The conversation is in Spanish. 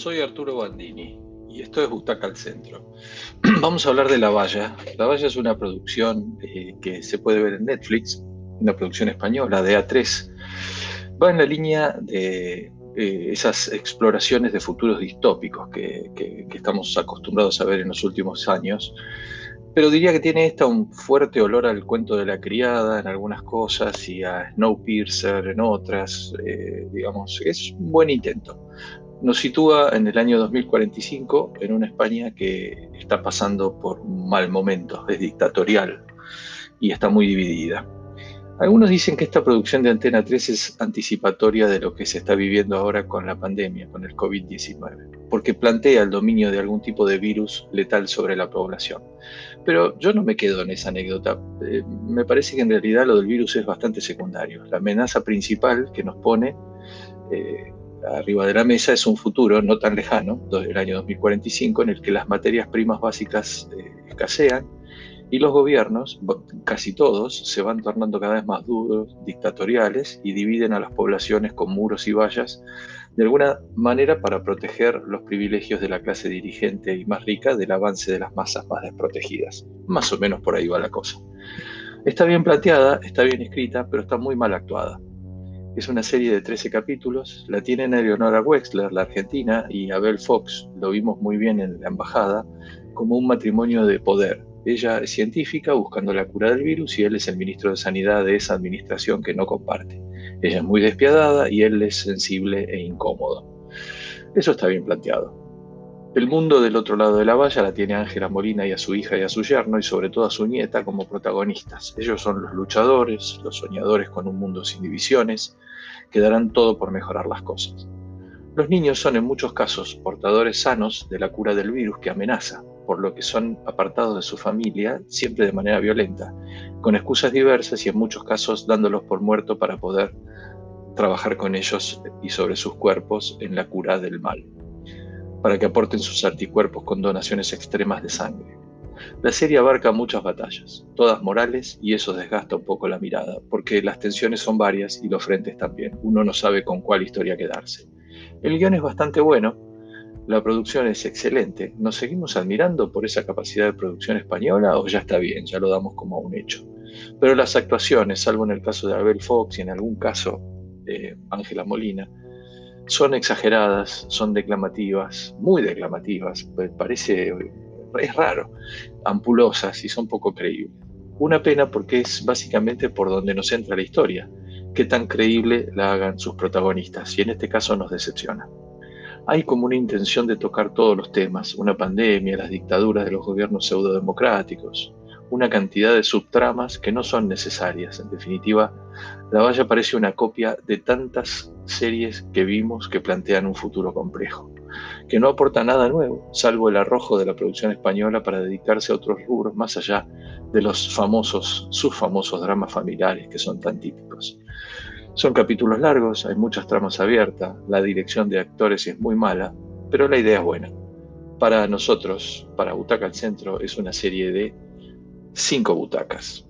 Soy Arturo Bandini y esto es Butaca al Centro. Vamos a hablar de La Valla. La Valla es una producción eh, que se puede ver en Netflix, una producción española de A3. Va en la línea de eh, esas exploraciones de futuros distópicos que, estamos acostumbrados a ver en los últimos años pero diría que tiene esta un fuerte olor al cuento de la criada en algunas cosas y a Snowpiercer en otras. Eh, digamos, es un buen intento. Nos sitúa en el año 2045 en una España que está pasando por un mal momento, es dictatorial y está muy dividida. Algunos dicen que esta producción de Antena 3 es anticipatoria de lo que se está viviendo ahora con la pandemia, con el COVID-19, porque plantea el dominio de algún tipo de virus letal sobre la población. Pero yo no me quedo en esa anécdota. Eh, me parece que en realidad lo del virus es bastante secundario. La amenaza principal que nos pone eh, arriba de la mesa es un futuro no tan lejano, el año 2045, en el que las materias primas básicas eh, escasean y los gobiernos, casi todos, se van tornando cada vez más duros, dictatoriales y dividen a las poblaciones con muros y vallas, de alguna manera para proteger los privilegios de la clase dirigente y más rica del avance de las masas más desprotegidas. Más o menos por ahí va la cosa. Está bien planteada, está bien escrita, pero está muy mal actuada. Es una serie de 13 capítulos, la tienen Eleonora Wexler, la argentina, y Abel Fox, lo vimos muy bien en la embajada, como un matrimonio de poder, ella es científica buscando la cura del virus y él es el ministro de Sanidad de esa administración que no comparte. Ella es muy despiadada y él es sensible e incómodo. Eso está bien planteado. El mundo del otro lado de la valla la tiene Ángela Molina y a su hija y a su yerno y sobre todo a su nieta como protagonistas. Ellos son los luchadores, los soñadores con un mundo sin divisiones, que darán todo por mejorar las cosas. Los niños son en muchos casos portadores sanos de la cura del virus que amenaza, por lo que son apartados de su familia, siempre de manera violenta, con excusas diversas y en muchos casos dándolos por muerto para poder trabajar con ellos y sobre sus cuerpos en la cura del mal, para que aporten sus anticuerpos con donaciones extremas de sangre. La serie abarca muchas batallas, todas morales, y eso desgasta un poco la mirada, porque las tensiones son varias y los frentes también. Uno no sabe con cuál historia quedarse. El guion es bastante bueno, la producción es excelente. ¿Nos seguimos admirando por esa capacidad de producción española o ya está bien, ya lo damos como un hecho? Pero las actuaciones, salvo en el caso de Abel Fox y en algún caso de Ángela Molina, son exageradas, son declamativas, muy declamativas, parece, es raro, ampulosas y son poco creíbles. Una pena porque es básicamente por donde nos entra la historia, qué tan creíble la hagan sus protagonistas, y en este caso nos decepciona hay como una intención de tocar todos los temas, una pandemia, las dictaduras de los gobiernos pseudo-democráticos, una cantidad de subtramas que no son necesarias. En definitiva, La Valla parece una copia de tantas series que vimos que plantean un futuro complejo, que no aporta nada nuevo, salvo el arrojo de la producción española para dedicarse a otros rubros más allá de los famosos, sus famosos dramas familiares que son tan típicos. Son capítulos largos, hay muchas tramas abiertas, la dirección de actores es muy mala, pero la idea es buena. Para nosotros, para Butaca al Centro, es una serie de cinco butacas.